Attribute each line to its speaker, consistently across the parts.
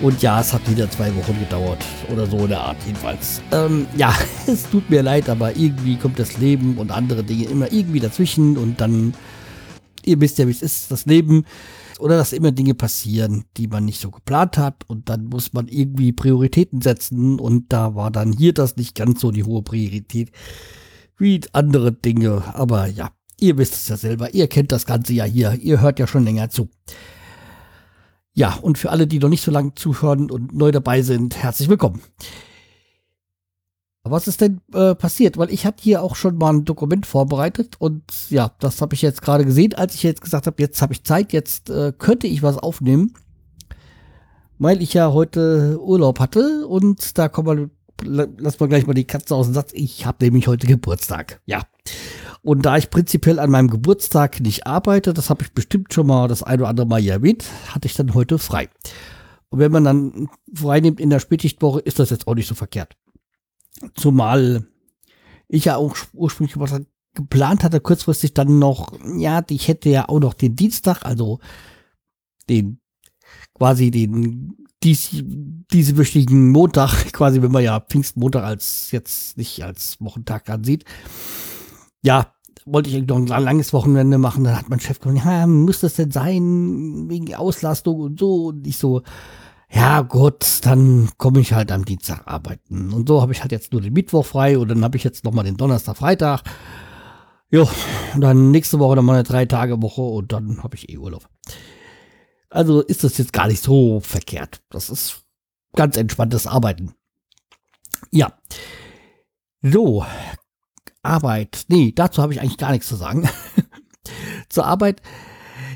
Speaker 1: Und ja, es hat wieder zwei Wochen gedauert. Oder so in der Art jedenfalls. Ähm, ja, es tut mir leid, aber irgendwie kommt das Leben und andere Dinge immer irgendwie dazwischen und dann, ihr wisst ja, wie es ist, das Leben. Oder dass immer Dinge passieren, die man nicht so geplant hat und dann muss man irgendwie Prioritäten setzen und da war dann hier das nicht ganz so die hohe Priorität wie andere Dinge. Aber ja, ihr wisst es ja selber, ihr kennt das Ganze ja hier, ihr hört ja schon länger zu. Ja, und für alle, die noch nicht so lange zuhören und neu dabei sind, herzlich willkommen. Was ist denn äh, passiert? Weil ich hatte hier auch schon mal ein Dokument vorbereitet und ja, das habe ich jetzt gerade gesehen, als ich jetzt gesagt habe, jetzt habe ich Zeit, jetzt äh, könnte ich was aufnehmen, weil ich ja heute Urlaub hatte und da kommen wir, lass mal gleich mal die Katze aus dem Satz. Ich habe nämlich heute Geburtstag. Ja. Und da ich prinzipiell an meinem Geburtstag nicht arbeite, das habe ich bestimmt schon mal das ein oder andere Mal hier erwähnt, hatte ich dann heute frei. Und wenn man dann frei nimmt in der Spätschichtwoche, ist das jetzt auch nicht so verkehrt. Zumal ich ja auch ursprünglich geplant hatte, kurzfristig dann noch, ja, ich hätte ja auch noch den Dienstag, also den quasi den dies, diese wöchigen Montag, quasi wenn man ja Pfingstmontag als jetzt nicht als Wochentag ansieht, ja, wollte ich noch ein langes Wochenende machen. Dann hat mein Chef gesagt, ja, muss das denn sein, wegen Auslastung und so. Und ich so, ja gut, dann komme ich halt am Dienstag arbeiten. Und so habe ich halt jetzt nur den Mittwoch frei und dann habe ich jetzt nochmal den Donnerstag, Freitag. Jo, dann nächste Woche nochmal eine drei Tage Woche und dann habe ich eh Urlaub. Also ist das jetzt gar nicht so verkehrt. Das ist ganz entspanntes Arbeiten. Ja. So, Arbeit. Nee, dazu habe ich eigentlich gar nichts zu sagen. Zur Arbeit.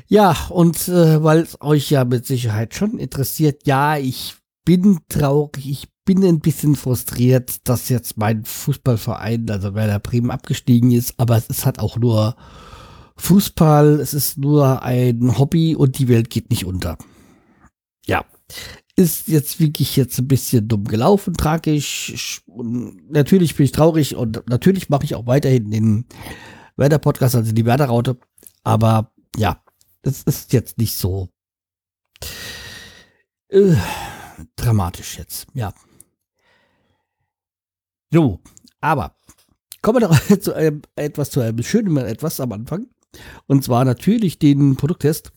Speaker 1: Ja, und äh, weil es euch ja mit Sicherheit schon interessiert, ja, ich bin traurig, ich bin ein bisschen frustriert, dass jetzt mein Fußballverein, also Werder Bremen, abgestiegen ist, aber es ist halt auch nur Fußball, es ist nur ein Hobby und die Welt geht nicht unter. Ja, ist jetzt wirklich jetzt ein bisschen dumm gelaufen, tragisch. Natürlich bin ich traurig und natürlich mache ich auch weiterhin den Werder-Podcast, also die Werder-Raute. Aber ja, das ist jetzt nicht so äh, dramatisch jetzt, ja. So, aber kommen wir doch zu einem, etwas zu einem schönen etwas am Anfang. Und zwar natürlich den Produkttest.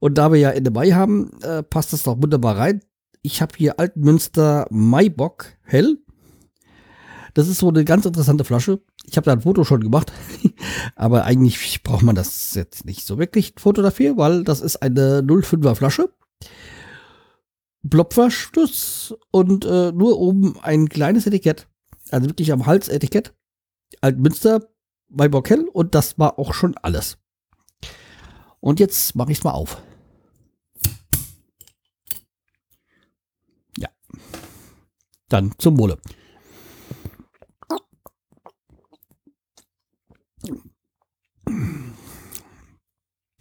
Speaker 1: Und da wir ja Ende Mai haben, äh, passt das doch wunderbar rein. Ich habe hier Altmünster Maibock Hell. Das ist so eine ganz interessante Flasche. Ich habe da ein Foto schon gemacht, aber eigentlich braucht man das jetzt nicht so wirklich ein Foto dafür, weil das ist eine 05er Flasche. Blobverschluss und äh, nur oben ein kleines Etikett. Also wirklich am Hals Etikett. Altmünster Maibock Hell und das war auch schon alles. Und jetzt mache ich es mal auf. Dann zum Wohle.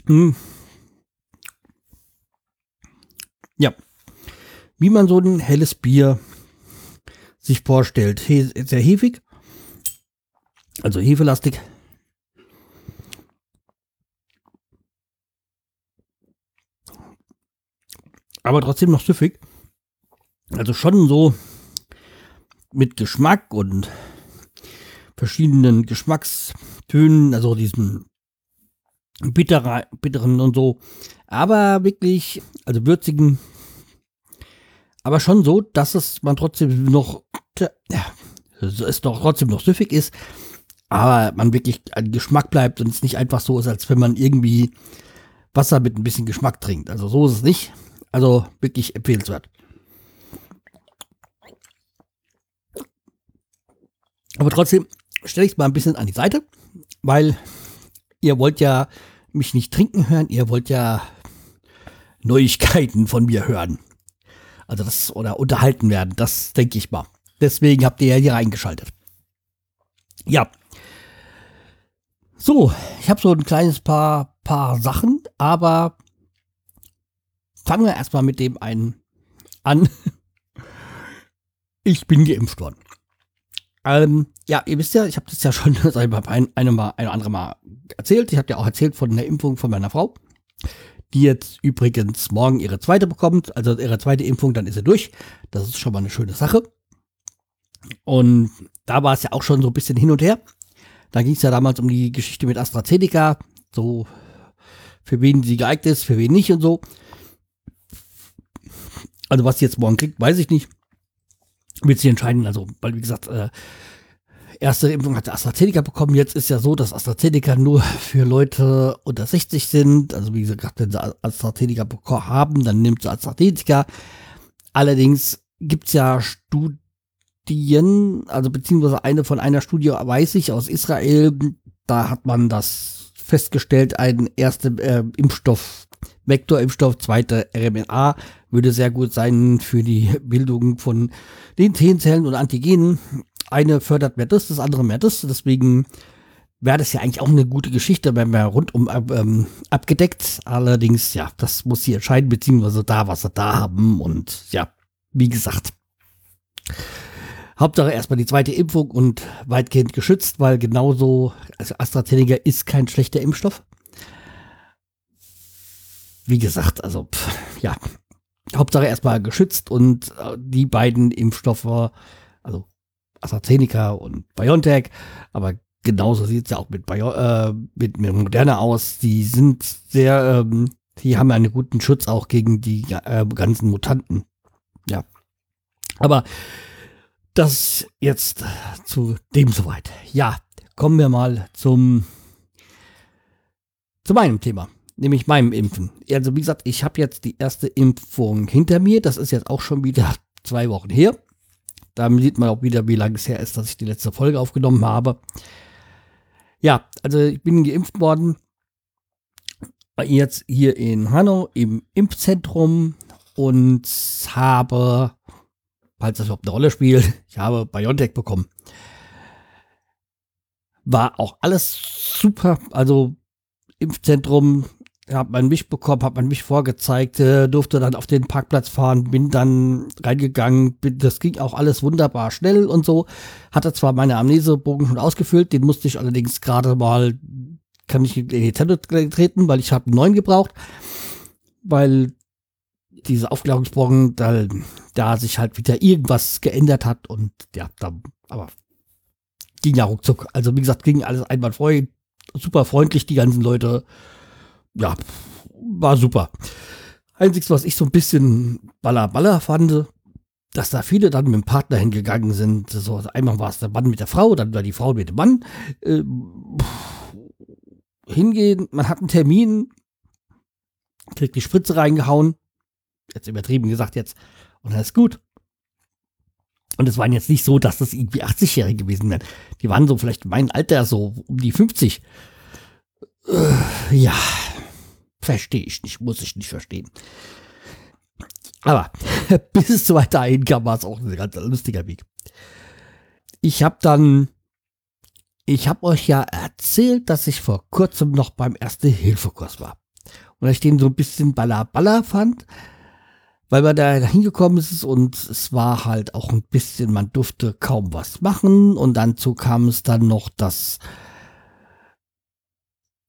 Speaker 1: Hm. Ja. Wie man so ein helles Bier sich vorstellt. sehr hefig. Also hefelastig. Aber trotzdem noch süffig. Also schon so mit Geschmack und verschiedenen Geschmackstönen, also diesen bitterer, bitteren und so, aber wirklich, also würzigen, aber schon so, dass es man trotzdem noch, ja, es doch trotzdem noch süffig ist, aber man wirklich ein Geschmack bleibt und es nicht einfach so ist, als wenn man irgendwie Wasser mit ein bisschen Geschmack trinkt. Also so ist es nicht. Also wirklich empfehlenswert. Aber trotzdem stelle ich es mal ein bisschen an die Seite, weil ihr wollt ja mich nicht trinken hören, ihr wollt ja Neuigkeiten von mir hören. Also das oder unterhalten werden, das denke ich mal. Deswegen habt ihr ja hier reingeschaltet. Ja. So, ich habe so ein kleines paar, paar Sachen, aber fangen wir erstmal mit dem einen an. Ich bin geimpft worden. Ähm, ja, ihr wisst ja, ich habe das ja schon ein, eine, mal, eine andere Mal erzählt. Ich habe ja auch erzählt von der Impfung von meiner Frau, die jetzt übrigens morgen ihre zweite bekommt. Also ihre zweite Impfung, dann ist sie durch. Das ist schon mal eine schöne Sache. Und da war es ja auch schon so ein bisschen hin und her. Da ging es ja damals um die Geschichte mit AstraZeneca, so für wen sie geeignet ist, für wen nicht und so. Also was sie jetzt morgen kriegt, weiß ich nicht. Wird sie entscheiden. Also, weil wie gesagt, äh, erste Impfung hat AstraZeneca bekommen. Jetzt ist ja so, dass AstraZeneca nur für Leute unter 60 sind. Also wie gesagt, wenn sie AstraZeneca haben, dann nimmt sie AstraZeneca. Allerdings gibt's ja Studien, also beziehungsweise eine von einer Studie weiß ich aus Israel, da hat man das festgestellt, ein erster äh, Impfstoff, Vektorimpfstoff, zweite RMNA, würde sehr gut sein für die Bildung von den T-Zellen und Antigenen. Eine fördert mehr das, das andere mehr das. Deswegen wäre das ja eigentlich auch eine gute Geschichte, wenn wir rundum ähm, abgedeckt. Allerdings, ja, das muss sie entscheiden, beziehungsweise da, was sie da haben. Und ja, wie gesagt, Hauptsache erstmal die zweite Impfung und weitgehend geschützt, weil genauso, also AstraZeneca ist kein schlechter Impfstoff. Wie gesagt, also, pff, ja, Hauptsache erstmal geschützt und äh, die beiden Impfstoffe, also AstraZeneca und BioNTech, aber genauso sieht es ja auch mit, Bio, äh, mit, mit Moderna aus. Die sind sehr, ähm, die haben einen guten Schutz auch gegen die äh, ganzen Mutanten. Ja. Aber das jetzt zu dem soweit. Ja, kommen wir mal zum zu meinem Thema nämlich meinem Impfen. Also wie gesagt, ich habe jetzt die erste Impfung hinter mir. Das ist jetzt auch schon wieder zwei Wochen her. Da sieht man auch wieder, wie lange es her ist, dass ich die letzte Folge aufgenommen habe. Ja, also ich bin geimpft worden. Jetzt hier in Hanau im Impfzentrum und habe, falls das überhaupt eine Rolle spielt, ich habe BioNTech bekommen. War auch alles super. Also Impfzentrum hat man mich bekommen, hat man mich vorgezeigt, äh, durfte dann auf den Parkplatz fahren, bin dann reingegangen, bin, das ging auch alles wunderbar schnell und so. Hatte zwar meine Amnesebogen schon ausgefüllt, den musste ich allerdings gerade mal, kann ich in die Tablet treten, weil ich habe einen neuen gebraucht, weil diese Aufklärungsbogen, da, da sich halt wieder irgendwas geändert hat und ja, da, aber ging ja ruckzuck. Also wie gesagt, ging alles einwandfrei, super freundlich, die ganzen Leute ja, war super. Einziges, was ich so ein bisschen baller fand, dass da viele dann mit dem Partner hingegangen sind. So, einmal war es der Mann mit der Frau, dann war die Frau mit dem Mann. Äh, hingehen, man hat einen Termin, kriegt die Spritze reingehauen. Jetzt übertrieben gesagt jetzt. Und dann ist gut. Und es waren jetzt nicht so, dass das irgendwie 80-Jährige gewesen wären. Die waren so vielleicht mein Alter, so um die 50. Äh, ja, Verstehe ich nicht, muss ich nicht verstehen. Aber bis es so weit dahin kam, war es auch ein ganz lustiger Weg. Ich habe dann, ich habe euch ja erzählt, dass ich vor kurzem noch beim Erste-Hilfe-Kurs war. Und ich den so ein bisschen baller fand, weil man da hingekommen ist und es war halt auch ein bisschen, man durfte kaum was machen und dazu kam es dann noch, dass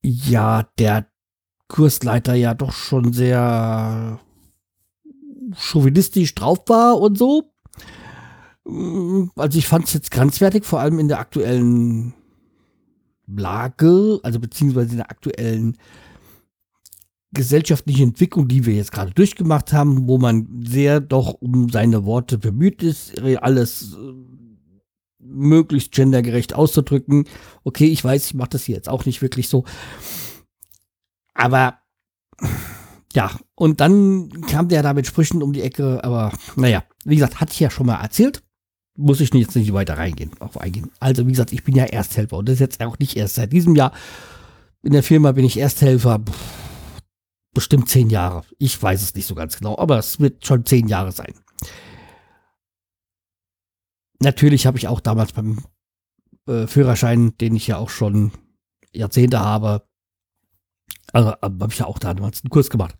Speaker 1: ja, der Kursleiter ja doch schon sehr chauvinistisch drauf war und so. Also ich fand es jetzt grenzwertig, vor allem in der aktuellen Lage, also beziehungsweise in der aktuellen gesellschaftlichen Entwicklung, die wir jetzt gerade durchgemacht haben, wo man sehr doch um seine Worte bemüht ist, alles äh, möglichst gendergerecht auszudrücken. Okay, ich weiß, ich mache das hier jetzt auch nicht wirklich so. Aber ja, und dann kam der da mit Sprüchen um die Ecke, aber naja, wie gesagt, hatte ich ja schon mal erzählt. Muss ich jetzt nicht weiter reingehen, auf eingehen. Also, wie gesagt, ich bin ja Ersthelfer und das ist jetzt auch nicht erst seit diesem Jahr. In der Firma bin ich Ersthelfer bestimmt zehn Jahre. Ich weiß es nicht so ganz genau, aber es wird schon zehn Jahre sein. Natürlich habe ich auch damals beim äh, Führerschein, den ich ja auch schon Jahrzehnte habe, also habe ich ja auch damals einen Kurs gemacht.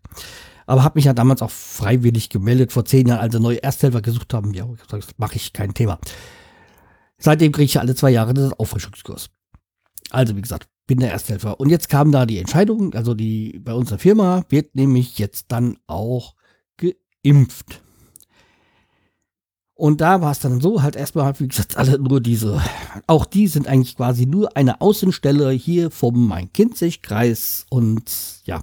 Speaker 1: Aber habe mich ja damals auch freiwillig gemeldet, vor zehn Jahren, als sie neue Ersthelfer gesucht haben. Ja, das mache ich kein Thema. Seitdem kriege ich ja alle zwei Jahre den Auffrischungskurs. Also, wie gesagt, bin der Ersthelfer. Und jetzt kam da die Entscheidung, also die bei unserer Firma wird nämlich jetzt dann auch geimpft. Und da war es dann so, halt erstmal, wie gesagt, alle nur diese, auch die sind eigentlich quasi nur eine Außenstelle hier vom Main-Kinzig-Kreis und ja,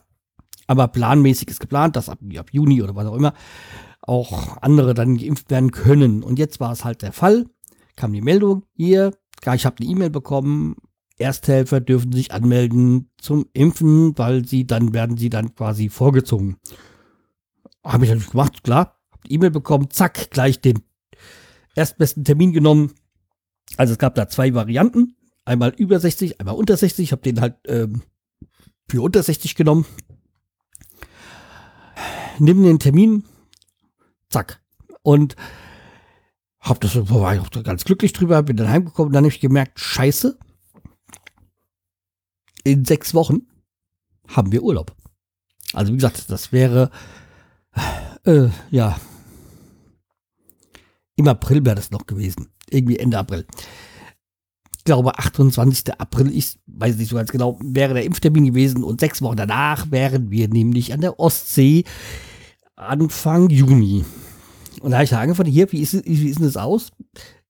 Speaker 1: aber planmäßig ist geplant, dass ab, ab Juni oder was auch immer auch andere dann geimpft werden können. Und jetzt war es halt der Fall, kam die Meldung, hier, ich habe eine E-Mail bekommen, Ersthelfer dürfen sich anmelden zum Impfen, weil sie dann werden sie dann quasi vorgezogen. Habe ich natürlich gemacht, klar, E-Mail bekommen, zack, gleich den erstbesten Termin genommen. Also es gab da zwei Varianten. Einmal über 60, einmal unter 60. Ich habe den halt ähm, für unter 60 genommen. Nimm den Termin, zack. Und hab das, war ich auch ganz glücklich drüber, bin dann heimgekommen, dann habe ich gemerkt, scheiße, in sechs Wochen haben wir Urlaub. Also wie gesagt, das wäre, äh, ja, im April wäre das noch gewesen. Irgendwie Ende April. Ich glaube, 28. April, ich weiß nicht so ganz genau, wäre der Impftermin gewesen und sechs Wochen danach wären wir nämlich an der Ostsee Anfang Juni. Und da habe ich da angefangen, hier, wie ist, wie ist denn das aus?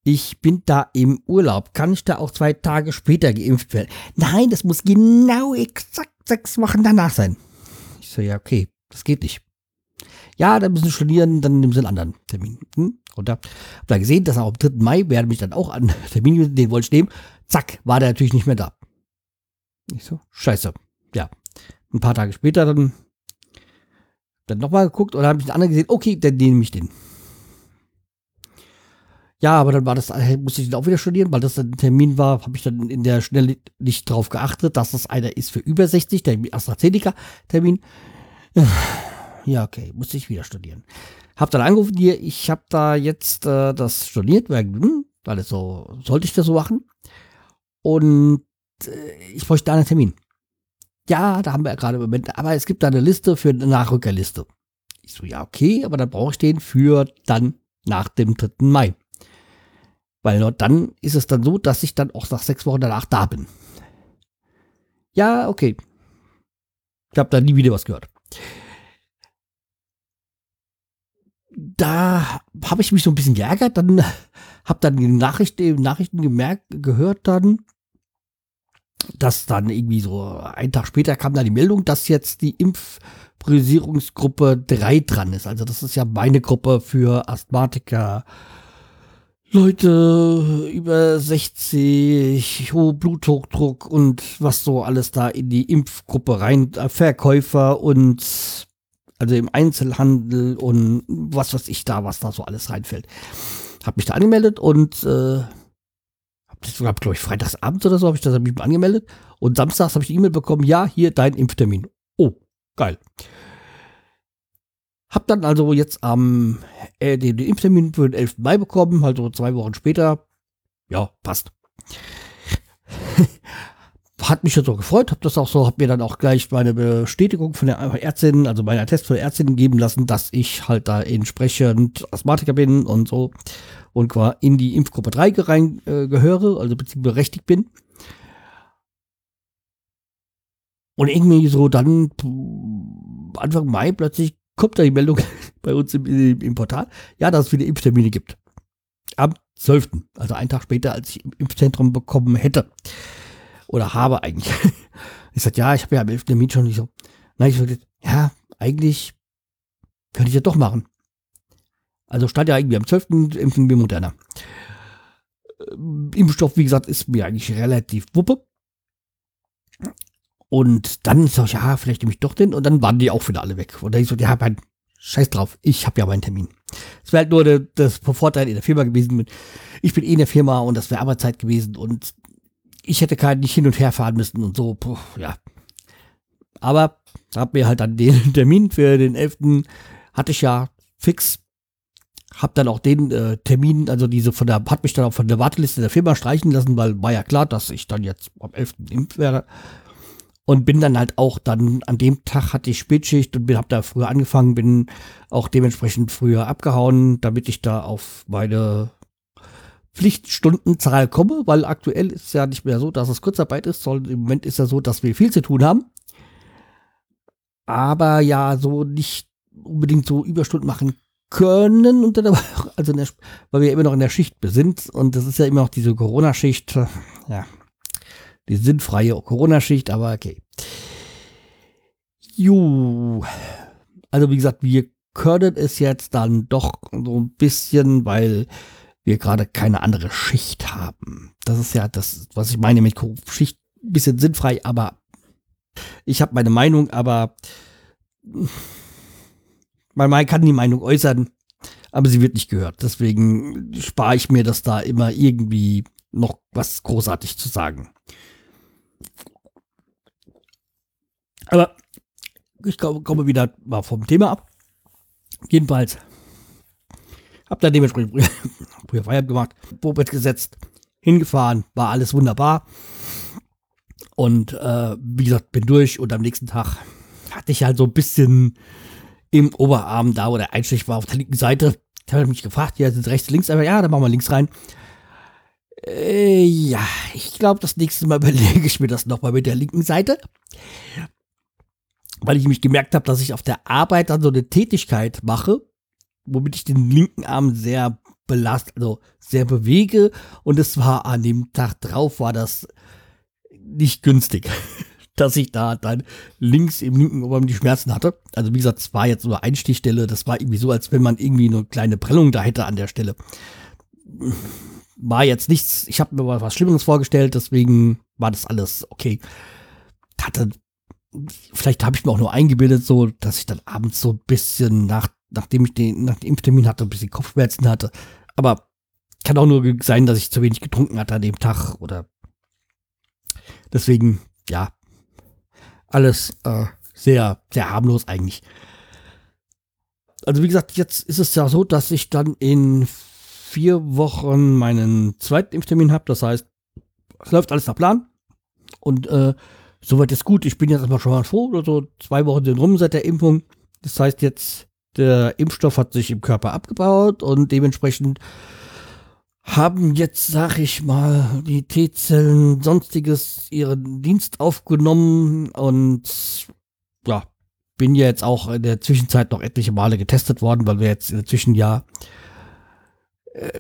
Speaker 1: Ich bin da im Urlaub. Kann ich da auch zwei Tage später geimpft werden? Nein, das muss genau exakt sechs Wochen danach sein. Ich so, ja, okay, das geht nicht. Ja, dann müssen studieren, dann nehmen Sie einen anderen Termin. Hm? Und da hab da gesehen, dass auch am 3. Mai werden mich dann auch an Termin, den wollte ich nehmen. Zack, war der natürlich nicht mehr da. Ich so, scheiße. Ja. Ein paar Tage später dann, dann nochmal geguckt und dann habe ich einen anderen gesehen, okay, dann nehme ich den. Ja, aber dann war das, musste ich dann auch wieder studieren, weil das ein Termin war, habe ich dann in der Schnelle nicht drauf geachtet, dass das einer ist für über 60, der AstraZeneca-Termin. Ja, okay, musste ich wieder studieren. Hab dann angerufen hier, ich habe da jetzt äh, das studiert, weil, hm, weil so, sollte ich das so machen. Und äh, ich bräuchte da einen Termin. Ja, da haben wir ja gerade im Moment, aber es gibt da eine Liste für eine Nachrückerliste. Ich so, ja, okay, aber dann brauche ich den für dann nach dem 3. Mai. Weil nur dann ist es dann so, dass ich dann auch nach sechs Wochen danach da bin. Ja, okay. Ich habe da nie wieder was gehört. Da habe ich mich so ein bisschen geärgert. Dann habe dann die Nachricht, Nachrichten gemerkt, gehört dann, dass dann irgendwie so einen Tag später kam dann die Meldung, dass jetzt die Impfpriorisierungsgruppe 3 dran ist. Also das ist ja meine Gruppe für Asthmatiker, Leute über 60, hohe Bluthochdruck und was so alles da in die Impfgruppe rein, äh, Verkäufer und also im Einzelhandel und was weiß ich da, was da so alles reinfällt. Hab mich da angemeldet und äh, hab das sogar, glaube ich, freitagsabends oder so habe ich das mich angemeldet und samstags habe ich E-Mail bekommen, ja, hier dein Impftermin. Oh, geil. Hab dann also jetzt am äh, den, den Impftermin für den 11. Mai bekommen, also zwei Wochen später. Ja, passt hat mich so gefreut, habe das auch so, habe mir dann auch gleich meine Bestätigung von der Ärztin, also meiner Test von der Ärztin geben lassen, dass ich halt da entsprechend Asthmatiker bin und so und quasi in die Impfgruppe 3 rein äh, gehöre, also beziehungsweise berechtigt bin. Und irgendwie so dann Anfang Mai plötzlich kommt da die Meldung bei uns im, im Portal, ja, dass es wieder Impftermine gibt. Am 12., also einen Tag später, als ich im Impfzentrum bekommen hätte oder habe eigentlich. Ich sagte, ja, ich habe ja am 11. Termin schon nicht so. Nein, ich sagte, ja, eigentlich könnte ich das doch machen. Also stand ja irgendwie am 12. impfen wir Moderna. Ähm, Impfstoff, wie gesagt, ist mir eigentlich relativ wuppe. Und dann sag ich, ja, vielleicht nehme ich doch den. Und dann waren die auch wieder alle weg. Und dann ich so, ja, mein Scheiß drauf, ich habe ja meinen Termin. Es wäre halt nur der, das Vorteil in der Firma gewesen. Ich bin eh in der Firma und das wäre Arbeitszeit gewesen. Und ich hätte keinen nicht hin und her fahren müssen und so, puh, ja. Aber hab mir halt dann den Termin für den 11. hatte ich ja fix. hab dann auch den äh, Termin, also diese von der, hat mich dann auch von der Warteliste der Firma streichen lassen, weil war ja klar, dass ich dann jetzt am 11. impft werde. Und bin dann halt auch dann, an dem Tag hatte ich Spätschicht und bin, hab da früher angefangen, bin auch dementsprechend früher abgehauen, damit ich da auf meine Pflichtstundenzahl komme, weil aktuell ist ja nicht mehr so, dass es Kurzarbeit ist, sondern im Moment ist ja so, dass wir viel zu tun haben. Aber ja, so nicht unbedingt so Überstunden machen können unter der Woche, also der, weil wir immer noch in der Schicht sind und das ist ja immer noch diese Corona-Schicht, ja, die sinnfreie Corona-Schicht, aber okay. Ju, also wie gesagt, wir können es jetzt dann doch so ein bisschen, weil wir gerade keine andere Schicht haben. Das ist ja das, was ich meine mit Schicht, ein bisschen sinnfrei, aber ich habe meine Meinung, aber man kann die Meinung äußern, aber sie wird nicht gehört. Deswegen spare ich mir das da immer irgendwie noch was großartig zu sagen. Aber ich komme wieder mal vom Thema ab. Jedenfalls hab da dementsprechend früher Feierabend gemacht, Popet gesetzt, hingefahren, war alles wunderbar. Und äh, wie gesagt, bin durch und am nächsten Tag hatte ich halt so ein bisschen im Oberarm da, wo der Einstich war auf der linken Seite. Ich habe mich gefragt, ja, sind rechts, links, aber ja, dann machen wir links rein. Äh, ja, ich glaube, das nächste Mal überlege ich mir das nochmal mit der linken Seite. Weil ich mich gemerkt habe, dass ich auf der Arbeit dann so eine Tätigkeit mache, womit ich den linken Arm sehr belastet, also sehr bewege. Und es war an dem Tag drauf, war das nicht günstig. dass ich da dann links im linken Oberarm die Schmerzen hatte. Also wie gesagt, es war jetzt nur Einstichstelle. Das war irgendwie so, als wenn man irgendwie eine kleine Prellung da hätte an der Stelle. War jetzt nichts, ich habe mir mal was Schlimmeres vorgestellt, deswegen war das alles okay. Hatte, vielleicht habe ich mir auch nur eingebildet, so, dass ich dann abends so ein bisschen nach, nachdem ich den, nach dem Impftermin hatte, ein bisschen Kopfschmerzen hatte. Aber kann auch nur sein, dass ich zu wenig getrunken hatte an dem Tag oder deswegen, ja, alles äh, sehr, sehr harmlos eigentlich. Also wie gesagt, jetzt ist es ja so, dass ich dann in vier Wochen meinen zweiten Impftermin habe. Das heißt, es läuft alles nach Plan. Und äh, soweit ist gut. Ich bin jetzt erstmal schon mal froh. Also zwei Wochen sind rum seit der Impfung. Das heißt jetzt, der Impfstoff hat sich im Körper abgebaut und dementsprechend haben jetzt, sag ich mal, die T-Zellen sonstiges ihren Dienst aufgenommen und ja, bin ja jetzt auch in der Zwischenzeit noch etliche Male getestet worden, weil wir jetzt inzwischen ja äh,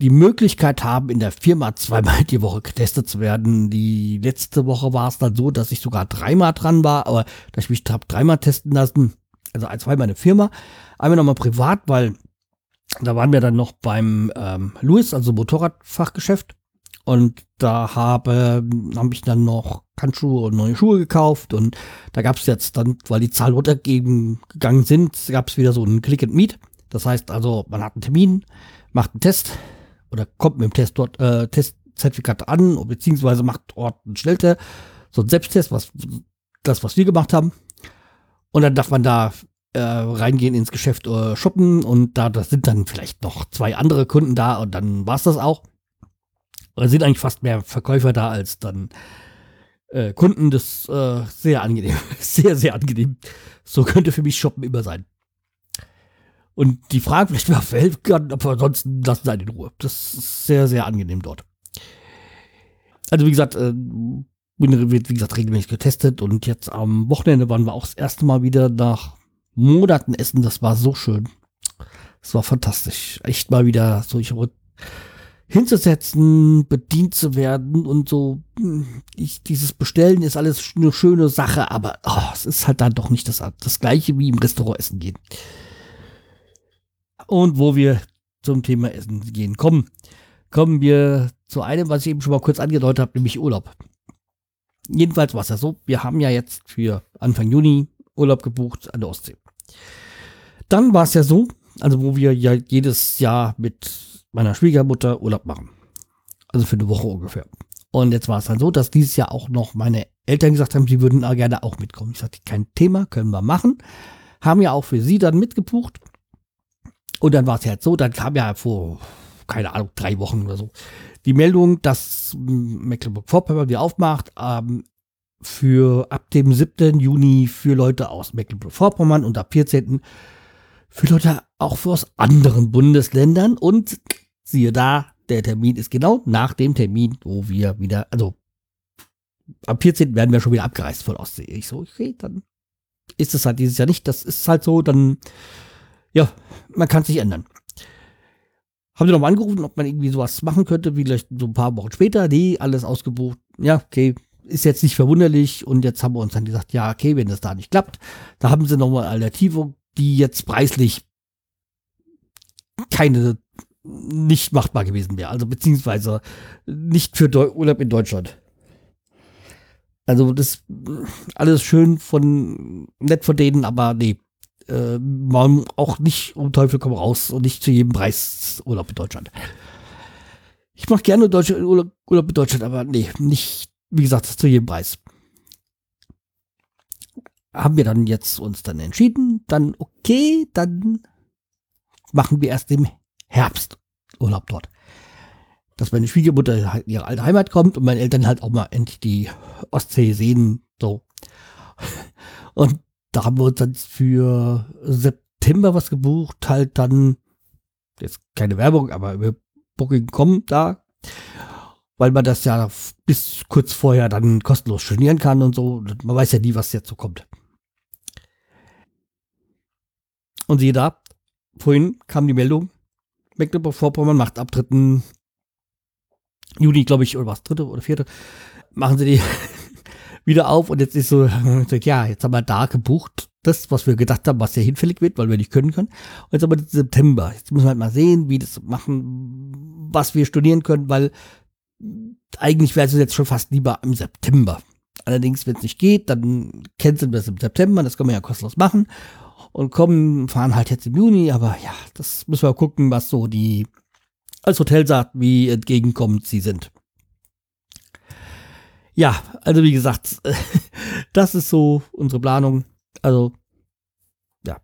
Speaker 1: die Möglichkeit haben, in der Firma zweimal die Woche getestet zu werden. Die letzte Woche war es dann so, dass ich sogar dreimal dran war, aber dass ich mich habe dreimal testen lassen, also zweimal eine Firma, einmal nochmal privat, weil da waren wir dann noch beim ähm, Louis, also Motorradfachgeschäft. Und da habe, habe ich dann noch Handschuhe und neue Schuhe gekauft. Und da gab es jetzt dann, weil die Zahlen runtergegangen sind, gab es wieder so ein Click and Meet. Das heißt also, man hat einen Termin, macht einen Test oder kommt mit dem Test dort, äh, Testzertifikat an, beziehungsweise macht dort einen Schnelltest, so einen Selbsttest, was das, was wir gemacht haben. Und dann darf man da äh, reingehen ins Geschäft äh, shoppen und da das sind dann vielleicht noch zwei andere Kunden da und dann war es das auch. Oder sind eigentlich fast mehr Verkäufer da als dann äh, Kunden. Das äh, sehr angenehm. sehr, sehr angenehm. So könnte für mich Shoppen immer sein. Und die Frage vielleicht mal verhelfen kann, aber ansonsten lassen sie einen in Ruhe. Das ist sehr, sehr angenehm dort. Also wie gesagt, äh, wird wie gesagt regelmäßig getestet und jetzt am Wochenende waren wir auch das erste Mal wieder nach Monaten essen. Das war so schön. Das war fantastisch. Echt mal wieder so ich hinzusetzen, bedient zu werden und so. Ich, dieses Bestellen ist alles eine schöne Sache, aber oh, es ist halt dann doch nicht das, das gleiche wie im Restaurant essen gehen. Und wo wir zum Thema Essen gehen kommen, kommen wir zu einem, was ich eben schon mal kurz angedeutet habe, nämlich Urlaub. Jedenfalls war es ja so, wir haben ja jetzt für Anfang Juni Urlaub gebucht an der Ostsee. Dann war es ja so, also wo wir ja jedes Jahr mit meiner Schwiegermutter Urlaub machen. Also für eine Woche ungefähr. Und jetzt war es dann so, dass dieses Jahr auch noch meine Eltern gesagt haben, sie würden gerne auch mitkommen. Ich sagte, kein Thema, können wir machen. Haben ja auch für sie dann mitgebucht. Und dann war es halt so, dann kam ja vor, keine Ahnung, drei Wochen oder so, die Meldung, dass Mecklenburg-Vorpommern wieder aufmacht, ähm, für ab dem 7. Juni für Leute aus Mecklenburg-Vorpommern und ab 14. für Leute auch aus anderen Bundesländern und siehe da, der Termin ist genau nach dem Termin, wo wir wieder, also am 14. werden wir schon wieder abgereist von Ostsee. Ich so, okay, dann ist es halt dieses Jahr nicht. Das ist halt so, dann, ja, man kann sich ändern. Haben sie nochmal angerufen, ob man irgendwie sowas machen könnte, wie vielleicht so ein paar Wochen später. Nee, alles ausgebucht. Ja, okay, ist jetzt nicht verwunderlich. Und jetzt haben wir uns dann gesagt, ja, okay, wenn das da nicht klappt, da haben sie nochmal eine Alternative, die jetzt preislich keine nicht machbar gewesen wäre. Also beziehungsweise nicht für Deu Urlaub in Deutschland. Also das alles schön von nett von denen, aber nee. Äh, man auch nicht um Teufel komm raus und nicht zu jedem Preis Urlaub in Deutschland. Ich mache gerne Deutsche, Urlaub, Urlaub in Deutschland, aber nee, nicht, wie gesagt, zu jedem Preis. Haben wir dann jetzt uns dann entschieden, dann okay, dann machen wir erst im Herbst Urlaub dort. Dass meine Schwiegermutter halt in ihre alte Heimat kommt und meine Eltern halt auch mal endlich die Ostsee sehen, so. Und da haben wir uns dann für September was gebucht, halt dann, jetzt keine Werbung, aber über Booking.com da, weil man das ja bis kurz vorher dann kostenlos stornieren kann und so. Man weiß ja nie, was jetzt so kommt. Und siehe da, vorhin kam die Meldung, Mecklenburg-Vorpommern macht ab 3. Juni, glaube ich, oder was, 3. oder 4. machen sie die wieder auf und jetzt ist so, ja, jetzt haben wir da gebucht, das, was wir gedacht haben, was ja hinfällig wird, weil wir nicht können können. Und jetzt aber September. Jetzt müssen wir halt mal sehen, wie das machen, was wir studieren können, weil eigentlich wäre es jetzt schon fast lieber im September. Allerdings, wenn es nicht geht, dann canceln wir es im September, das können wir ja kostenlos machen und kommen, fahren halt jetzt im Juni, aber ja, das müssen wir gucken, was so die als Hotel sagt, wie entgegenkommend sie sind. Ja, also wie gesagt, das ist so unsere Planung. Also, ja.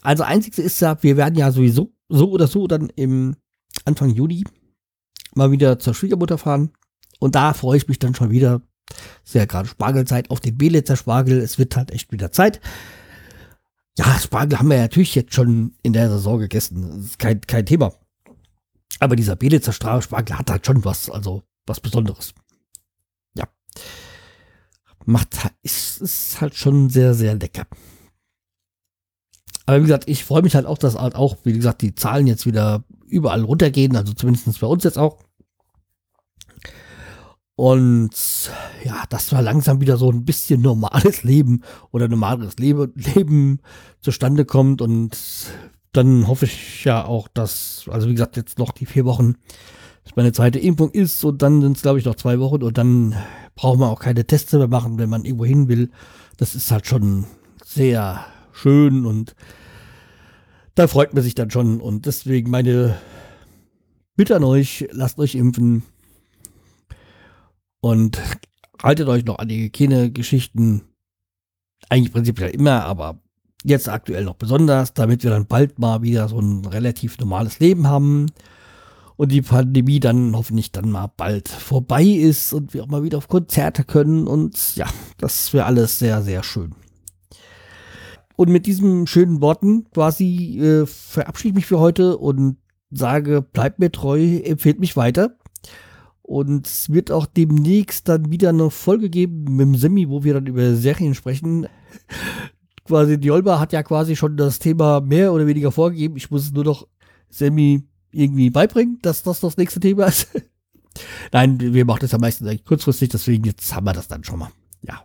Speaker 1: Also einzigste ist ja, wir werden ja sowieso so oder so dann im Anfang Juli mal wieder zur Schwiegermutter fahren. Und da freue ich mich dann schon wieder. Ist ja gerade Spargelzeit auf den Belitzer Spargel. Es wird halt echt wieder Zeit. Ja, Spargel haben wir natürlich jetzt schon in der Saison gegessen. Das ist kein, kein Thema. Aber dieser Belitzer Spargel hat halt schon was, also was Besonderes. Macht, ist, ist halt schon sehr, sehr lecker. Aber wie gesagt, ich freue mich halt auch, dass halt auch, wie gesagt, die Zahlen jetzt wieder überall runtergehen, also zumindest bei uns jetzt auch. Und ja, dass da langsam wieder so ein bisschen normales Leben oder normales Leben, Leben zustande kommt. Und dann hoffe ich ja auch, dass, also wie gesagt, jetzt noch die vier Wochen, dass meine zweite Impfung ist und dann sind es, glaube ich, noch zwei Wochen und dann braucht man auch keine Tests mehr machen, wenn man irgendwo hin will. Das ist halt schon sehr schön und da freut man sich dann schon. Und deswegen meine Bitte an euch, lasst euch impfen. Und haltet euch noch an die Hygiene-Geschichten. Eigentlich prinzipiell immer, aber jetzt aktuell noch besonders, damit wir dann bald mal wieder so ein relativ normales Leben haben und die Pandemie dann hoffentlich dann mal bald vorbei ist und wir auch mal wieder auf Konzerte können und ja, das wäre alles sehr, sehr schön. Und mit diesen schönen Worten quasi äh, verabschiede ich mich für heute und sage, bleibt mir treu, empfehlt mich weiter. Und es wird auch demnächst dann wieder eine Folge geben mit dem Semi, wo wir dann über Serien sprechen. quasi, die Olba hat ja quasi schon das Thema mehr oder weniger vorgegeben. Ich muss es nur noch Semi irgendwie beibringen, dass das das nächste Thema ist. Nein, wir machen das ja meistens eigentlich kurzfristig, deswegen jetzt haben wir das dann schon mal. Ja.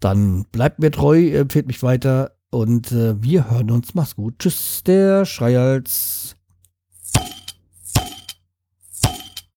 Speaker 1: Dann bleibt mir treu, empfehlt mich weiter und äh, wir hören uns. Mach's gut. Tschüss, der Schreihals.